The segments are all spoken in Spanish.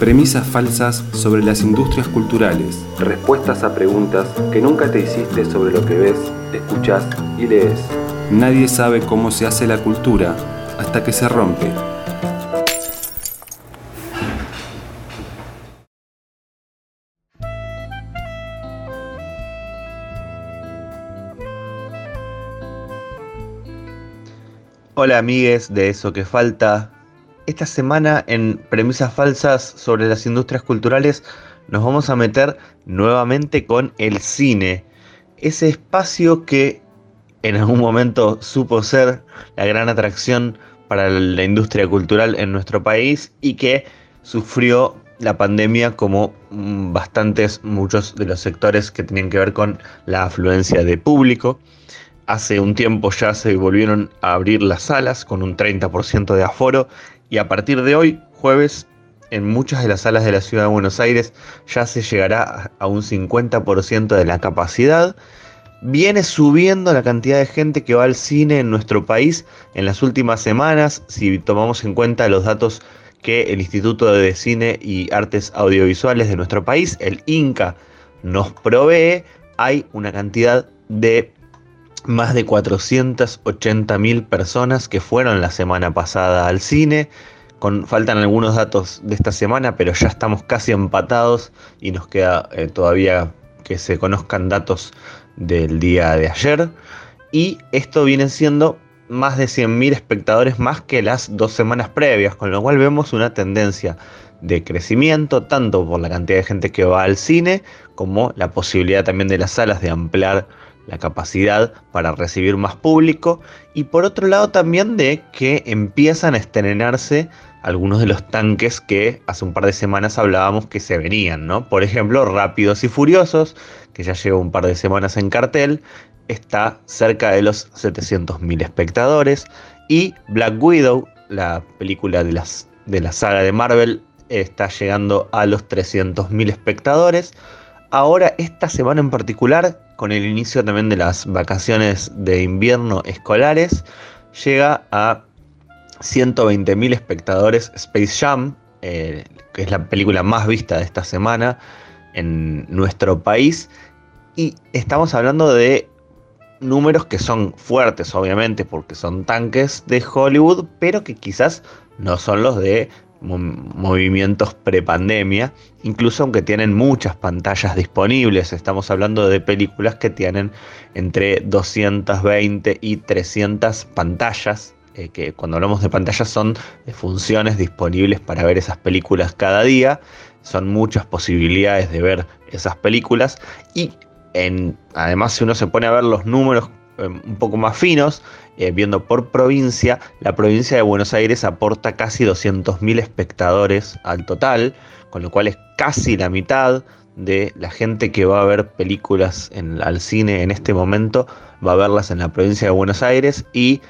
Premisas falsas sobre las industrias culturales. Respuestas a preguntas que nunca te hiciste sobre lo que ves, escuchas y lees. Nadie sabe cómo se hace la cultura hasta que se rompe. Hola amigues de Eso que Falta. Esta semana en Premisas Falsas sobre las Industrias Culturales nos vamos a meter nuevamente con el cine. Ese espacio que en algún momento supo ser la gran atracción para la industria cultural en nuestro país y que sufrió la pandemia como mm, bastantes, muchos de los sectores que tenían que ver con la afluencia de público. Hace un tiempo ya se volvieron a abrir las salas con un 30% de aforo y a partir de hoy, jueves, en muchas de las salas de la ciudad de Buenos Aires ya se llegará a un 50% de la capacidad. Viene subiendo la cantidad de gente que va al cine en nuestro país en las últimas semanas, si tomamos en cuenta los datos que el Instituto de Cine y Artes Audiovisuales de nuestro país, el INCA, nos provee, hay una cantidad de más de 480 mil personas que fueron la semana pasada al cine. Con, faltan algunos datos de esta semana, pero ya estamos casi empatados y nos queda eh, todavía que se conozcan datos del día de ayer. Y esto viene siendo más de 100.000 espectadores más que las dos semanas previas, con lo cual vemos una tendencia de crecimiento, tanto por la cantidad de gente que va al cine, como la posibilidad también de las salas de ampliar la capacidad para recibir más público y por otro lado también de que empiezan a estrenarse algunos de los tanques que hace un par de semanas hablábamos que se venían, ¿no? Por ejemplo, Rápidos y Furiosos, que ya lleva un par de semanas en cartel, está cerca de los 700.000 espectadores y Black Widow, la película de, las, de la saga de Marvel, está llegando a los 300.000 espectadores. Ahora, esta semana en particular, con el inicio también de las vacaciones de invierno escolares, llega a 120.000 espectadores Space Jam, eh, que es la película más vista de esta semana en nuestro país. Y estamos hablando de números que son fuertes, obviamente, porque son tanques de Hollywood, pero que quizás no son los de movimientos prepandemia, incluso aunque tienen muchas pantallas disponibles, estamos hablando de películas que tienen entre 220 y 300 pantallas, eh, que cuando hablamos de pantallas son de funciones disponibles para ver esas películas cada día, son muchas posibilidades de ver esas películas y en, además si uno se pone a ver los números eh, un poco más finos, eh, viendo por provincia, la provincia de Buenos Aires aporta casi 200.000 espectadores al total, con lo cual es casi la mitad de la gente que va a ver películas en, al cine en este momento, va a verlas en la provincia de Buenos Aires y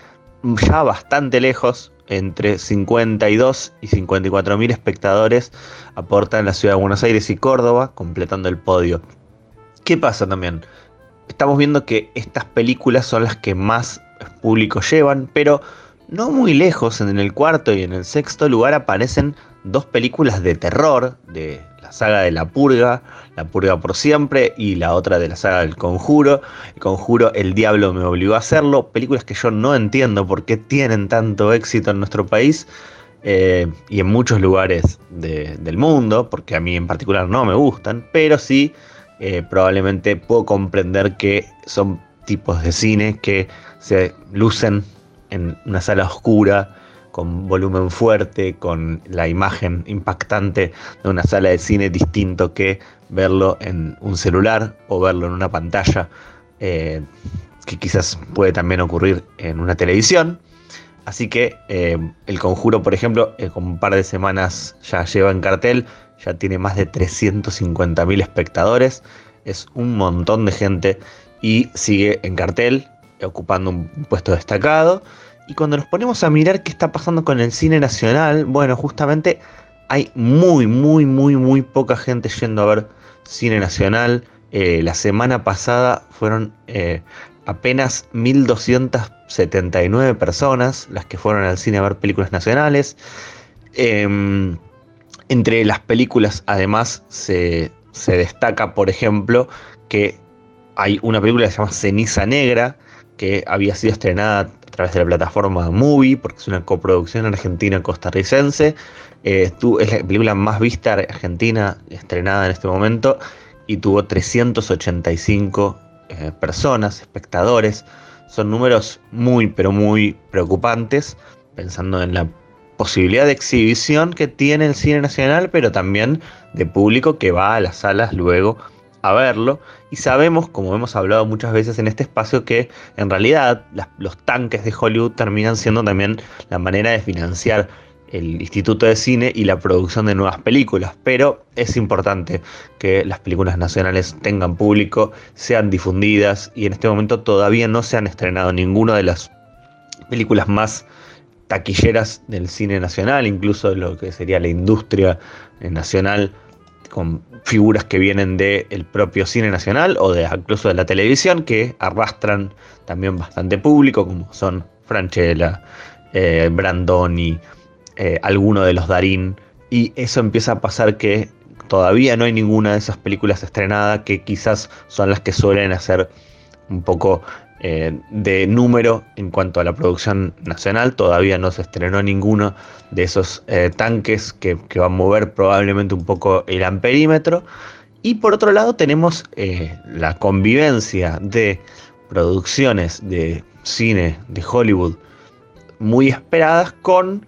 ya bastante lejos, entre 52 y 54 mil espectadores aportan la ciudad de Buenos Aires y Córdoba, completando el podio. ¿Qué pasa también? Estamos viendo que estas películas son las que más público llevan, pero no muy lejos, en el cuarto y en el sexto lugar aparecen dos películas de terror de la saga de La Purga, La Purga por siempre y la otra de la saga del Conjuro. El Conjuro, El Diablo me obligó a hacerlo, películas que yo no entiendo por qué tienen tanto éxito en nuestro país. Eh, y en muchos lugares del mundo, porque a mí en particular no me gustan, pero sí eh, probablemente puedo comprender que son tipos de cine que se lucen en una sala oscura, con volumen fuerte, con la imagen impactante de una sala de cine distinto que verlo en un celular o verlo en una pantalla, eh, que quizás puede también ocurrir en una televisión. Así que eh, El Conjuro, por ejemplo, con un par de semanas ya lleva en cartel, ya tiene más de 350.000 espectadores, es un montón de gente y sigue en cartel, ocupando un puesto destacado. Y cuando nos ponemos a mirar qué está pasando con el cine nacional, bueno, justamente hay muy, muy, muy, muy poca gente yendo a ver cine nacional. Eh, la semana pasada fueron eh, apenas 1.279 personas las que fueron al cine a ver películas nacionales. Em, Entre las películas, además, se, se destaca, por ejemplo, que hay una película que se llama Ceniza Negra, que había sido estrenada a través de la plataforma Movie, porque es una coproducción argentina-costarricense. Eh, es la película más vista argentina estrenada en este momento y tuvo 385 eh, personas, espectadores. Son números muy, pero muy preocupantes, pensando en la posibilidad de exhibición que tiene el cine nacional, pero también de público que va a las salas luego a verlo. Y sabemos, como hemos hablado muchas veces en este espacio, que en realidad los tanques de Hollywood terminan siendo también la manera de financiar el Instituto de Cine y la producción de nuevas películas. Pero es importante que las películas nacionales tengan público, sean difundidas y en este momento todavía no se han estrenado ninguna de las películas más taquilleras del cine nacional, incluso lo que sería la industria nacional, con figuras que vienen del propio cine nacional o de incluso de la televisión, que arrastran también bastante público, como son Franchella, eh, Brandoni, eh, alguno de los Darín, y eso empieza a pasar que todavía no hay ninguna de esas películas estrenadas que quizás son las que suelen hacer un poco eh, de número en cuanto a la producción nacional. Todavía no se estrenó ninguno de esos eh, tanques que, va a mover probablemente un poco el amperímetro. Y por otro lado tenemos eh, la convivencia de producciones de cine de Hollywood muy esperadas con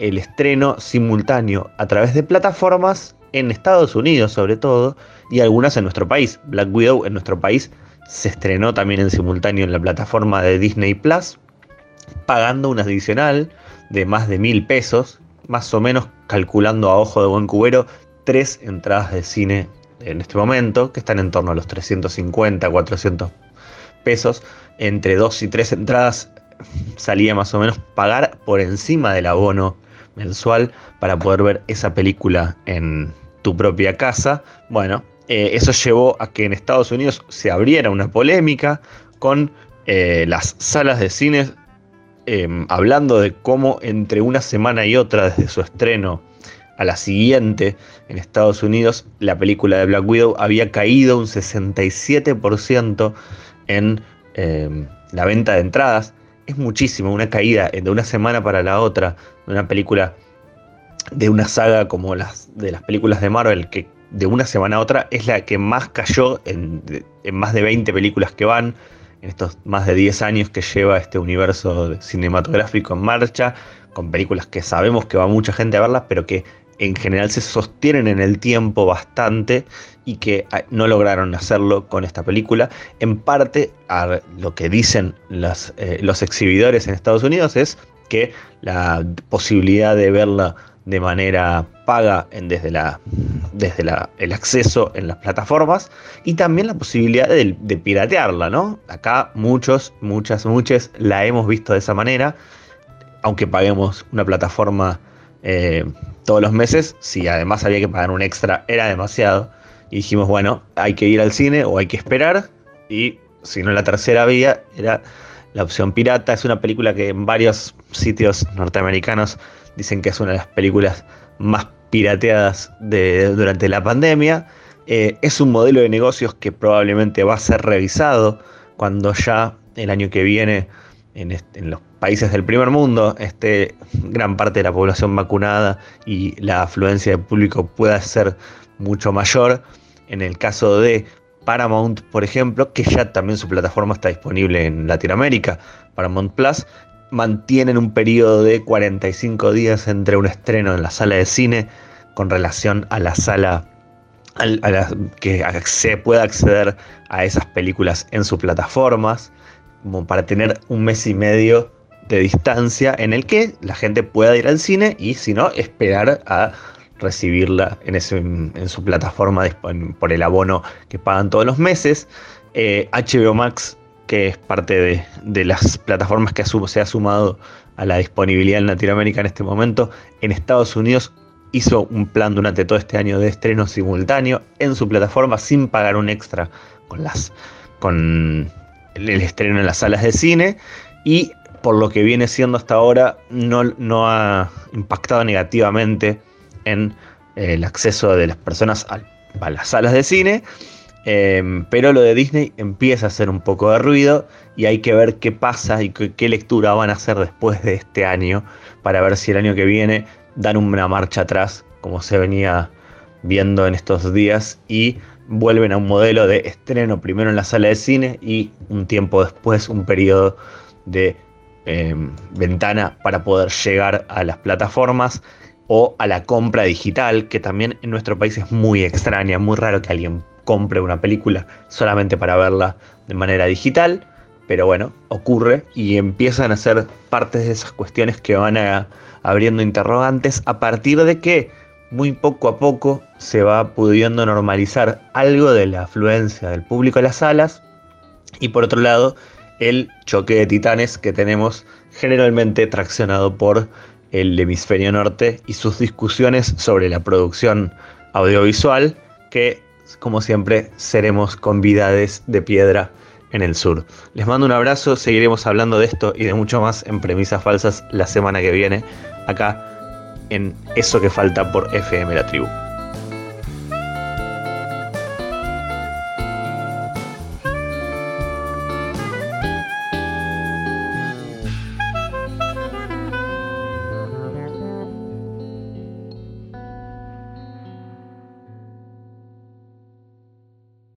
el estreno simultáneo a través de plataformas en Estados Unidos sobre todo y algunas en nuestro país. Black Widow en nuestro país se estrenó también en simultáneo en la plataforma de Disney Plus, pagando un adicional de más de mil pesos, más o menos calculando a ojo de buen cubero, tres entradas de cine en este momento, que están en torno a los 350, 400 pesos. Entre dos y tres entradas salía más o menos pagar por encima del abono mensual para poder ver esa película en tu propia casa. Bueno, eh, eso llevó a que en Estados Unidos se abriera una polémica con eh, las salas de cine em, hablando de cómo entre una semana y otra desde su estreno a la siguiente en Estados Unidos la película de Black Widow había caído un 67% en em, la venta de entradas. Es muchísimo, una caída de una semana para la otra de una película de una saga como las de las películas de Marvel que de una semana a otra es la que más cayó en, más de 20 películas que van, en estos más de 10 años que lleva este universo cinematográfico en marcha, con películas que sabemos que va mucha gente a verlas, pero que en general se sostienen en el tiempo bastante y que ah, no lograron hacerlo con esta película. En parte, a lo que dicen eh, los exhibidores en Estados Unidos es que la posibilidad de verla de manera paga en, desde, la, desde el acceso en las plataformas y también la posibilidad de, piratearla, ¿no? Acá muchos, muchas, muchas la hemos visto de esa manera, aunque paguemos una plataforma eh, todos los meses, si además había que pagar un extra era demasiado. Y dijimos, bueno, hay que ir al cine o hay que esperar. Y si no la tercera vía era la opción pirata, es una película que en varios sitios norteamericanos dicen que es una de las películas más pirateadas durante la pandemia. Eh, es un modelo de negocios que probablemente va a ser revisado cuando ya el año que viene en, en, los países del primer mundo esté gran parte de la población vacunada y la afluencia de público pueda ser mucho mayor. En el caso de Paramount, por ejemplo, que ya también su plataforma está disponible en Latinoamérica, Paramount Plus, mantienen un periodo de 45 días entre un estreno en la sala de cine con relación a la sala a la, que se pueda acceder a esas películas en sus plataformas, como para tener un mes y medio de distancia en el que la gente pueda ir al cine y si no, esperar a recibirla en su plataforma por el abono que pagan todos los meses. HBO eh, Max que es parte de, las plataformas que se ha sumado a la disponibilidad en Latinoamérica en este momento. En Estados Unidos hizo un plan durante todo este año de estreno simultáneo en su plataforma sin pagar un extra con, las, con el estreno en las salas de cine y por lo que viene siendo hasta ahora no, no ha impactado negativamente en el acceso de las personas a, las salas de cine. Em, pero lo de Disney empieza a hacer un poco de ruido y hay que ver qué pasa y qué, lectura van a hacer después de este año para ver si el año que viene dan una marcha atrás como se venía viendo en estos días y vuelven a un modelo de estreno primero en la sala de cine y un tiempo después un periodo de em, ventana para poder llegar a las plataformas o a la compra digital, que también en nuestro país es muy extraña, muy raro que alguien compre una película solamente para verla de manera digital, pero bueno, ocurre y empiezan a ser partes de esas cuestiones que van abriendo interrogantes a partir de que muy poco a poco se va pudiendo normalizar algo de la afluencia del público a las salas. Y por otro lado el choque de titanes que tenemos generalmente traccionado por el hemisferio norte y sus discusiones sobre la producción audiovisual que como siempre seremos convidades de piedra en el sur. Les mando un abrazo, seguiremos hablando de esto y de mucho más en Premisas Falsas la semana que viene acá en Eso que falta por FM La Tribu.